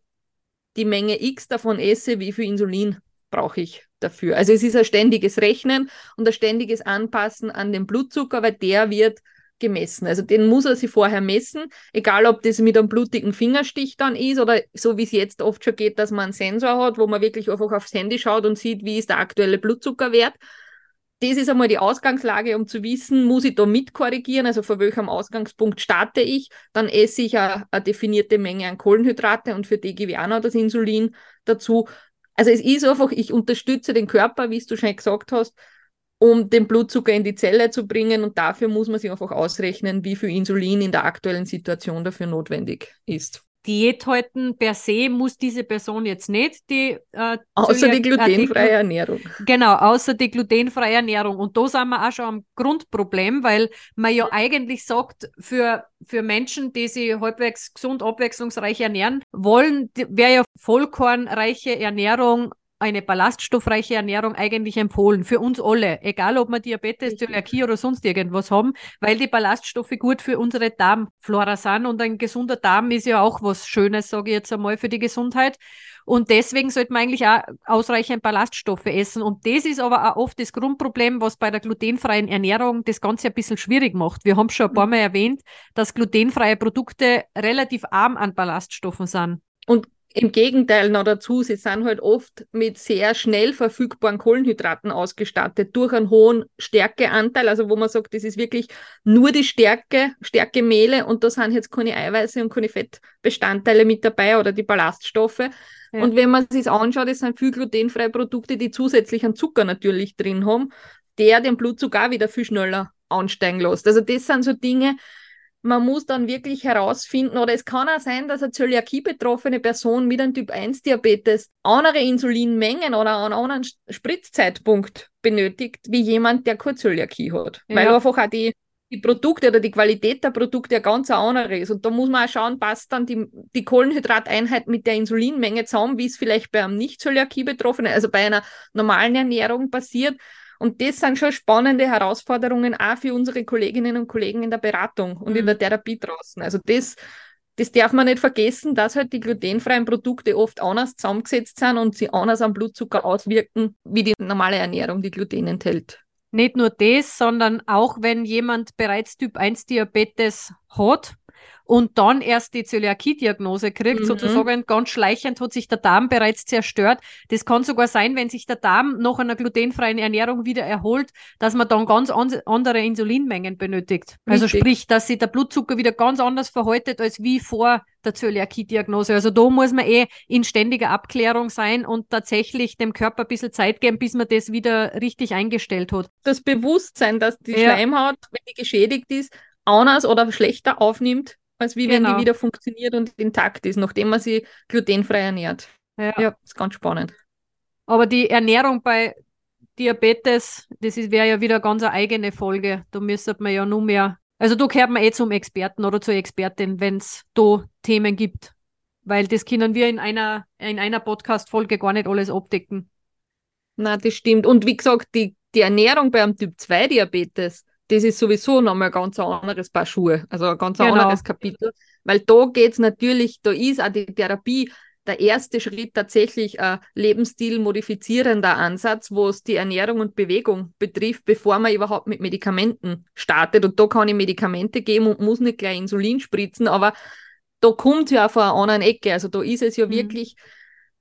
die Menge X davon esse, wie viel Insulin brauche ich dafür. Also es ist ein ständiges Rechnen und ein ständiges Anpassen an den Blutzucker, weil der wird gemessen. Also den muss er sich vorher messen, egal ob das mit einem blutigen Fingerstich dann ist oder so wie es jetzt oft schon geht, dass man einen Sensor hat, wo man wirklich einfach aufs Handy schaut und sieht, wie ist der aktuelle Blutzuckerwert. Das ist einmal die Ausgangslage, um zu wissen, muss ich da mitkorrigieren, also von welchem Ausgangspunkt starte ich, dann esse ich eine, eine definierte Menge an Kohlenhydrate und für die gebe ich auch noch das Insulin dazu. Also es ist einfach, ich unterstütze den Körper, wie du schon gesagt hast, um den Blutzucker in die Zelle zu bringen. Und dafür muss man sich einfach ausrechnen, wie viel Insulin in der aktuellen Situation dafür notwendig ist. Diät halten per se muss diese Person jetzt nicht die äh, außer die glutenfreie äh, Ernährung. Genau, außer die glutenfreie Ernährung. Und da sind wir auch schon am Grundproblem, weil man ja eigentlich sagt, für, für Menschen, die sich halbwegs gesund, abwechslungsreich ernähren wollen, wäre ja vollkornreiche Ernährung eine ballaststoffreiche Ernährung eigentlich empfohlen für uns alle, egal ob wir Diabetes, Zöliakie oder sonst irgendwas haben, weil die Ballaststoffe gut für unsere Darmflora sind und ein gesunder Darm ist ja auch was Schönes, sage ich jetzt einmal, für die Gesundheit. Und deswegen sollte man eigentlich auch ausreichend Ballaststoffe essen. Und das ist aber auch oft das Grundproblem, was bei der glutenfreien Ernährung das Ganze ein bisschen schwierig macht. Wir haben schon ein paar Mal erwähnt, dass glutenfreie Produkte relativ arm an Ballaststoffen sind. Und im Gegenteil noch dazu, sie sind halt oft mit sehr schnell verfügbaren Kohlenhydraten ausgestattet, durch einen hohen Stärkeanteil, also wo man sagt, das ist wirklich nur die Stärke, Stärkemehle und da sind jetzt keine Eiweiße und keine Fettbestandteile mit dabei oder die Ballaststoffe. Ja. Und wenn man sich anschaut, das sind viel glutenfreie Produkte, die zusätzlich einen Zucker natürlich drin haben, der den Blutzucker auch wieder viel schneller ansteigen lässt. Also das sind so Dinge, man muss dann wirklich herausfinden, oder es kann auch sein, dass eine Zöliakie-betroffene Person mit einem Typ-1-Diabetes andere Insulinmengen oder einen anderen Spritzzeitpunkt benötigt, wie jemand, der keine Zöliakie hat. Ja. Weil einfach auch die, die Produkte oder die Qualität der Produkte ja ganz andere ist. Und da muss man auch schauen, passt dann die, die Kohlenhydrateinheit mit der Insulinmenge zusammen, wie es vielleicht bei einem Nicht-Zöliakie-Betroffenen, also bei einer normalen Ernährung passiert. Und das sind schon spannende Herausforderungen auch für unsere Kolleginnen und Kollegen in der Beratung und mhm. in der Therapie draußen. Also das, das darf man nicht vergessen, dass halt die glutenfreien Produkte oft anders zusammengesetzt sind und sie anders am Blutzucker auswirken, wie die normale Ernährung, die Gluten enthält. Nicht nur das, sondern auch wenn jemand bereits Typ 1 Diabetes hat, und dann erst die Zöliakie-Diagnose kriegt, mhm. sozusagen ganz schleichend hat sich der Darm bereits zerstört. Das kann sogar sein, wenn sich der Darm nach einer glutenfreien Ernährung wieder erholt, dass man dann ganz an andere Insulinmengen benötigt. Also Richtig. sprich, dass sich der Blutzucker wieder ganz anders verhaltet als wie vor der Zöliakie-Diagnose. Also da muss man eh in ständiger Abklärung sein und tatsächlich dem Körper ein bisschen Zeit geben, bis man das wieder richtig eingestellt hat. Das Bewusstsein, dass die ja. Schleimhaut, wenn die geschädigt ist, anders oder schlechter aufnimmt, als wie wenn die genau. wieder funktioniert und intakt ist, nachdem man sie glutenfrei ernährt. Ja, ja ist ganz spannend. Aber die Ernährung bei Diabetes, das wäre ja wieder ganz eine eigene Folge. Da müsste man ja nur mehr, also da gehört man eh zum Experten oder zur Expertin, wenn es da Themen gibt. Weil das können wir in einer, in einer Podcast-Folge gar nicht alles abdecken. Na, das stimmt. Und wie gesagt, die, die Ernährung beim Typ 2 Diabetes, das ist sowieso nochmal ganz ein anderes Paar Schuhe, also ein ganz genau. anderes Kapitel, weil da geht es natürlich, da ist auch die Therapie der erste Schritt tatsächlich ein lebensstilmodifizierender Ansatz, wo es die Ernährung und Bewegung betrifft, bevor man überhaupt mit Medikamenten startet. Und da kann ich Medikamente geben und muss nicht gleich Insulin spritzen, aber da kommt ja von einer anderen Ecke. Also da ist es ja mhm. wirklich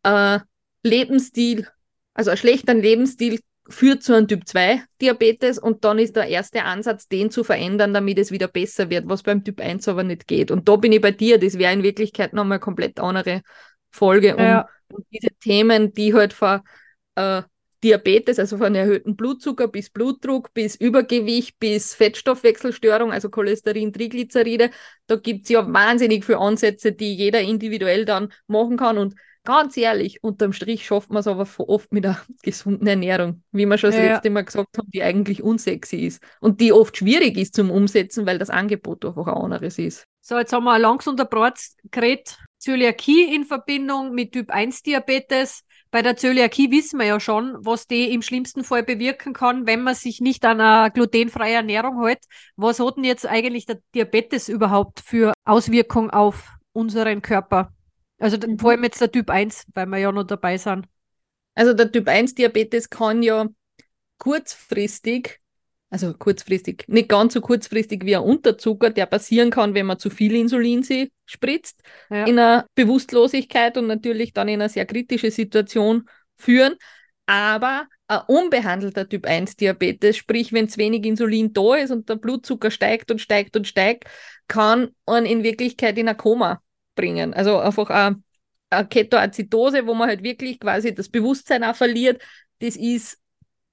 äh, Lebensstil, also ein schlechter Lebensstil führt zu einem Typ-2-Diabetes und dann ist der erste Ansatz, den zu verändern, damit es wieder besser wird, was beim Typ 1 aber nicht geht. Und da bin ich bei dir, das wäre in Wirklichkeit nochmal eine komplett andere Folge, um, ja. um diese Themen, die halt von äh, Diabetes, also von erhöhtem Blutzucker bis Blutdruck, bis Übergewicht, bis Fettstoffwechselstörung, also Cholesterin, Triglyceride, da gibt es ja wahnsinnig viele Ansätze, die jeder individuell dann machen kann und Ganz ehrlich, unterm Strich schafft man es aber oft mit einer <laughs> gesunden Ernährung, wie wir schon das ja. letzte Mal gesagt haben, die eigentlich unsexy ist und die oft schwierig ist zum Umsetzen, weil das Angebot einfach ein anderes ist. So, jetzt haben wir langsam der Brat geredet. Zöliakie in Verbindung mit Typ 1 Diabetes. Bei der Zöliakie wissen wir ja schon, was die im schlimmsten Fall bewirken kann, wenn man sich nicht an eine glutenfreie Ernährung hält. Was hat denn jetzt eigentlich der Diabetes überhaupt für Auswirkungen auf unseren Körper? Also mhm. vor allem jetzt der Typ 1, weil wir ja noch dabei sind. Also der Typ 1 Diabetes kann ja kurzfristig, also kurzfristig, nicht ganz so kurzfristig wie ein Unterzucker, der passieren kann, wenn man zu viel Insulin sie spritzt, ja. in einer Bewusstlosigkeit und natürlich dann in einer sehr kritischen Situation führen. Aber ein unbehandelter Typ 1 Diabetes, sprich, wenn zu wenig Insulin da ist und der Blutzucker steigt und steigt und steigt, kann man in Wirklichkeit in ein Koma bringen. Also einfach eine, eine Ketoazidose, wo man halt wirklich quasi das Bewusstsein auch verliert. Das ist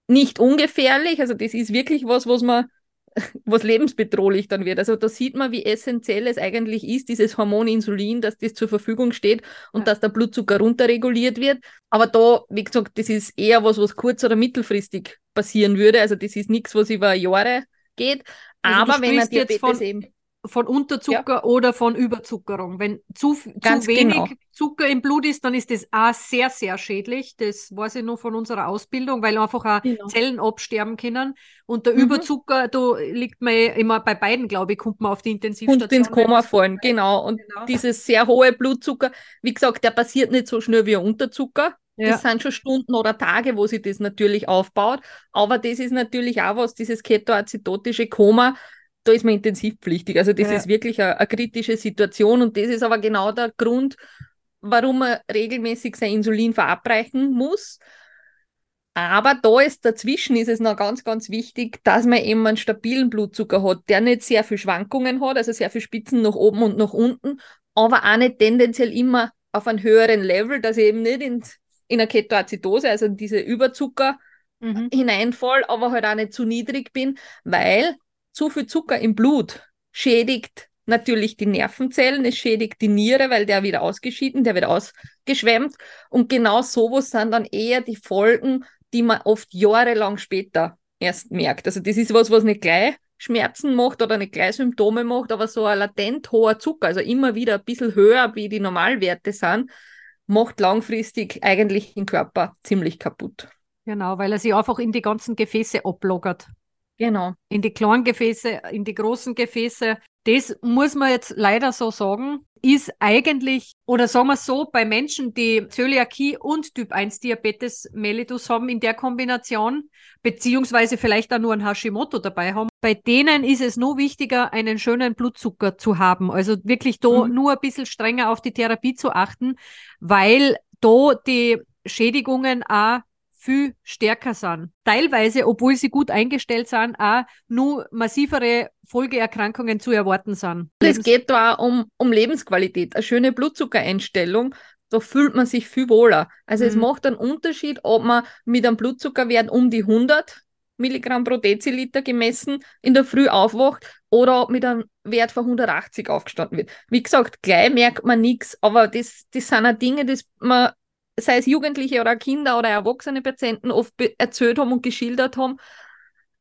nicht ungefährlich, also das ist wirklich was, was man <laughs> was lebensbedrohlich dann wird. Also da sieht man, wie essentiell es eigentlich ist, dieses Hormon Insulin, dass das zur Verfügung steht und ja. dass der Blutzucker runterreguliert wird. Aber da, wie gesagt, das ist eher was, was kurz- oder mittelfristig passieren würde. Also das ist nichts, was über Jahre geht. Also Aber wenn er Diabetes von, eben von Unterzucker ja. oder von Überzuckerung. Wenn zu, zu wenig genau. Zucker im Blut ist, dann ist das auch sehr, sehr schädlich. Das weiß ich noch von unserer Ausbildung, weil einfach auch genau. Zellen absterben können. Und der mhm. Überzucker, da liegt man immer bei beiden, glaube ich, kommt man auf die Intensivstation. Und ins Koma fallen, genau. Und genau. dieses sehr hohe Blutzucker, wie gesagt, der passiert nicht so schnell wie Unterzucker. Ja. Das sind schon Stunden oder Tage, wo sich das natürlich aufbaut. Aber das ist natürlich auch was, dieses ketoacidotische Koma, da ist man intensivpflichtig. Also das ja. ist wirklich eine, eine, kritische Situation und das ist aber genau der Grund, warum man regelmäßig sein Insulin verabreichen muss. Aber da ist dazwischen ist es noch ganz, ganz wichtig, dass man eben einen stabilen Blutzucker hat, der nicht sehr viel Schwankungen hat, also sehr viel Spitzen nach oben und nach unten, aber auch nicht tendenziell immer auf einem höheren Level, dass ich eben nicht in, in eine Ketoazidose, also in diese Überzucker mhm. hineinfall, aber halt auch nicht zu niedrig bin, weil zu viel Zucker im Blut schädigt natürlich die Nervenzellen, es schädigt die Niere, weil der wird ausgeschieden, der wird ausgeschwemmt. Und genau sowas sind dann eher die Folgen, die man oft jahrelang später erst merkt. Also das ist was, was nicht gleich Schmerzen macht oder nicht gleich Symptome macht, aber so ein latent hoher Zucker, also immer wieder ein bisschen höher, wie die Normalwerte sind, macht langfristig eigentlich den Körper ziemlich kaputt. Genau, weil er sich einfach in die ganzen Gefäße ablogert. Genau. In die kleinen Gefäße, in die großen Gefäße. Das muss man jetzt leider so sagen, ist eigentlich, oder sagen wir so, bei Menschen, die Zöliakie und Typ 1 Diabetes mellitus haben in der Kombination, beziehungsweise vielleicht auch nur ein Hashimoto dabei haben, bei denen ist es nur wichtiger, einen schönen Blutzucker zu haben. Also wirklich da mhm. nur ein bisschen strenger auf die Therapie zu achten, weil da die Schädigungen auch viel stärker sind. Teilweise, obwohl sie gut eingestellt sind, auch nur massivere Folgeerkrankungen zu erwarten sind. Es geht da auch um, um Lebensqualität. Eine schöne Blutzuckereinstellung, da fühlt man sich viel wohler. Also mhm. es macht einen Unterschied, ob man mit einem Blutzuckerwert um die 100 Milligramm pro Deziliter gemessen in der Früh aufwacht oder ob mit einem Wert von 180 aufgestanden wird. Wie gesagt, gleich merkt man nichts, aber das, das sind auch Dinge, die man sei es Jugendliche oder Kinder oder erwachsene Patienten oft erzählt haben und geschildert haben,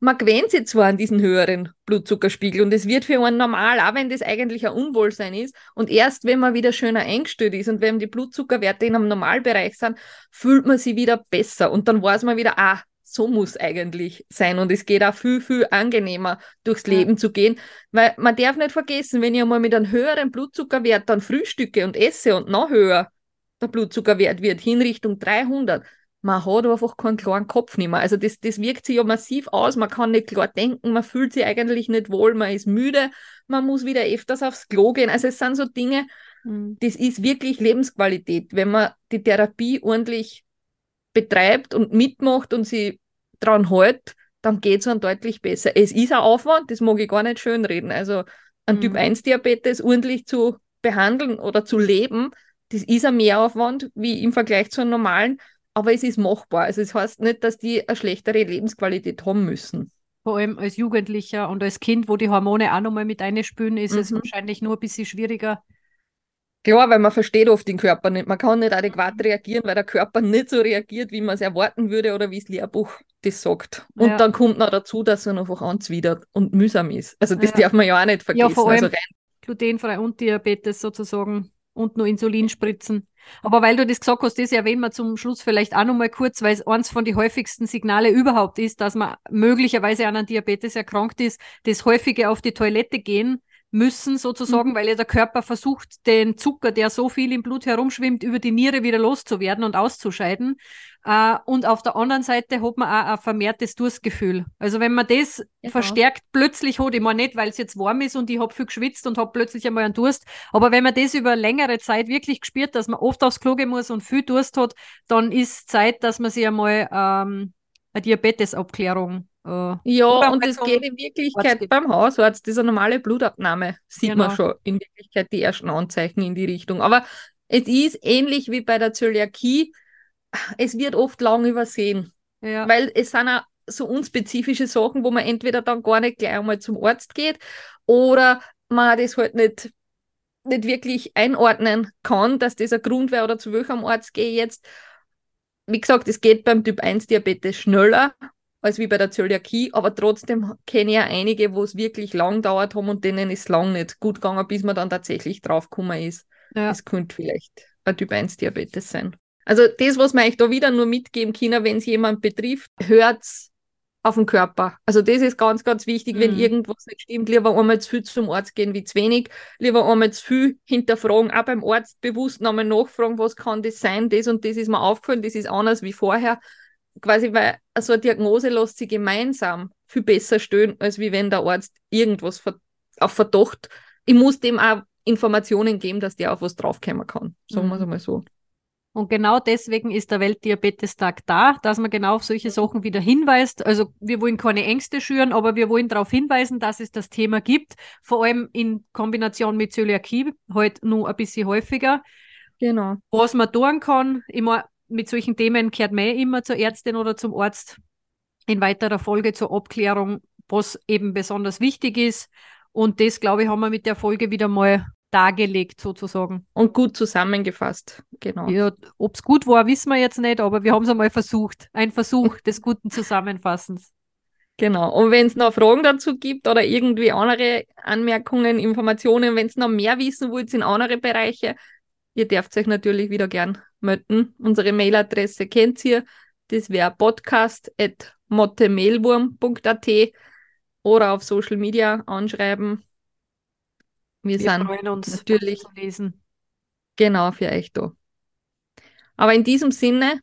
man gewöhnt sich zwar an diesen höheren Blutzuckerspiegel und es wird für einen normal, auch wenn das eigentlich ein Unwohlsein ist. Und erst wenn man wieder schöner eingestellt ist und wenn die Blutzuckerwerte in einem Normalbereich sind, fühlt man sich wieder besser. Und dann weiß man wieder, ah, so muss eigentlich sein. Und es geht auch viel, viel angenehmer, durchs Leben ja. zu gehen. Weil man darf nicht vergessen, wenn ich einmal mit einem höheren Blutzuckerwert dann frühstücke und esse und noch höher, der Blutzuckerwert wird, hin Richtung 300. Man hat einfach keinen klaren Kopf mehr. Also das, das wirkt sich ja massiv aus. Man kann nicht klar denken, man fühlt sich eigentlich nicht wohl, man ist müde, man muss wieder öfters aufs Klo gehen. Also es sind so Dinge, mhm. das ist wirklich Lebensqualität. Wenn man die Therapie ordentlich betreibt und mitmacht und sie dran hält, dann geht es dann deutlich besser. Es ist ein Aufwand, das mag ich gar nicht schönreden. Also ein mhm. Typ 1 Diabetes ordentlich zu behandeln oder zu leben, das ist ein Mehraufwand wie im Vergleich zu einem normalen, aber es ist machbar. Also es das heißt nicht, dass die eine schlechtere Lebensqualität haben müssen. Vor allem als Jugendlicher und als Kind, wo die Hormone auch nochmal mit einspülen, ist mhm. es wahrscheinlich nur ein bisschen schwieriger. Klar, weil man versteht oft den Körper nicht. Man kann nicht adäquat reagieren, weil der Körper nicht so reagiert, wie man es erwarten würde oder wie das Lehrbuch das sagt. Und ja. dann kommt noch dazu, dass er einfach anzwidert und mühsam ist. Also das ja. darf man ja auch nicht vergessen. Ja, vor allem also glutenfrei und Diabetes sozusagen und nur Insulin spritzen. Aber weil du das gesagt hast, das erwähnen wir zum Schluss vielleicht auch nochmal kurz, weil es eines von den häufigsten Signale überhaupt ist, dass man möglicherweise an einem Diabetes erkrankt ist, das häufige auf die Toilette gehen müssen, sozusagen, mhm. weil ja der Körper versucht, den Zucker, der so viel im Blut herumschwimmt, über die Niere wieder loszuwerden und auszuscheiden. Äh, und auf der anderen Seite hat man auch ein vermehrtes Durstgefühl. Also wenn man das ja. verstärkt plötzlich hat, ich meine nicht, weil es jetzt warm ist und ich habe viel geschwitzt und habe plötzlich einmal einen Durst, aber wenn man das über längere Zeit wirklich gespürt, dass man oft aufs Klo gehen muss und viel Durst hat, dann ist Zeit, dass man sich einmal ähm, eine Diabetesabklärung Uh, ja, und es geht in Wirklichkeit beim Hausarzt, diese normale Blutabnahme, sieht genau. man schon in Wirklichkeit die ersten Anzeichen in die Richtung. Aber es ist ähnlich wie bei der Zöliakie, es wird oft lang übersehen. Ja. Weil es sind auch so unspezifische Sachen, wo man entweder dann gar nicht gleich einmal zum Arzt geht oder man das halt nicht, nicht wirklich einordnen kann, dass das ein Grund wäre oder zu welchem Arzt gehe ich jetzt. Wie gesagt, es geht beim Typ 1 Diabetes schneller als wie bei der Zöliakie, aber trotzdem kenne ich ja einige, wo es wirklich lang dauert haben und denen ist lang nicht gut gegangen, bis man dann tatsächlich draufgekommen ist. Ja. Es könnte vielleicht ein Typ 1 Diabetes sein. Also das, was man euch da wieder nur mitgeben kann, wenn es jemand betrifft, hört's auf den Körper. Also das ist ganz, ganz wichtig, mhm. wenn irgendwas nicht stimmt, lieber einmal zu viel zum Arzt gehen wie zu wenig, lieber einmal zu viel hinterfragen, auch beim Arzt bewusst nochmal nachfragen, was kann das sein, das und das ist mir aufgefallen, das ist anders wie vorher. Quasi, weil so eine Diagnose lässt sich gemeinsam viel besser stellen, als wie wenn der Arzt irgendwas auf Verdacht, ich muss dem auch Informationen geben, dass der auf was draufkommen kann. Sagen wir es mhm. einmal so. Und genau deswegen ist der Weltdiabetestag da, dass man genau auf solche Sachen wieder hinweist. Also wir wollen keine Ängste schüren, aber wir wollen darauf hinweisen, dass es das Thema gibt, vor allem in Kombination mit Zöliakie, halt nur ein bisschen häufiger. Genau. Was man tun kann, immer mit solchen Themen kehrt man immer zur Ärztin oder zum Arzt in weiterer Folge zur Abklärung, was eben besonders wichtig ist. Und das, glaube ich, haben wir mit der Folge wieder mal dargelegt sozusagen. Und gut zusammengefasst, genau. Ja, ob es gut war, wissen wir jetzt nicht, aber wir haben es einmal versucht. Ein Versuch <laughs> des guten Zusammenfassens. Genau. Und wenn es noch Fragen dazu gibt oder irgendwie andere Anmerkungen, Informationen, wenn es noch mehr wissen wollt in andere Bereiche, ihr dürft euch natürlich wieder gern melden. Unsere Mailadresse kennt ihr. Das wäre podcast.mottemailwurm.at oder auf Social Media anschreiben. Wir, wir sind freuen uns natürlich zu lesen. Genau, für euch da. Aber in diesem Sinne,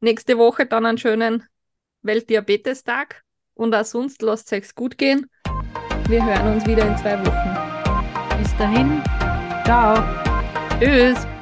nächste Woche dann einen schönen Weltdiabetestag und auch sonst lasst es euch gut gehen. Wir hören uns wieder in zwei Wochen. Bis dahin. Ciao. Tschüss.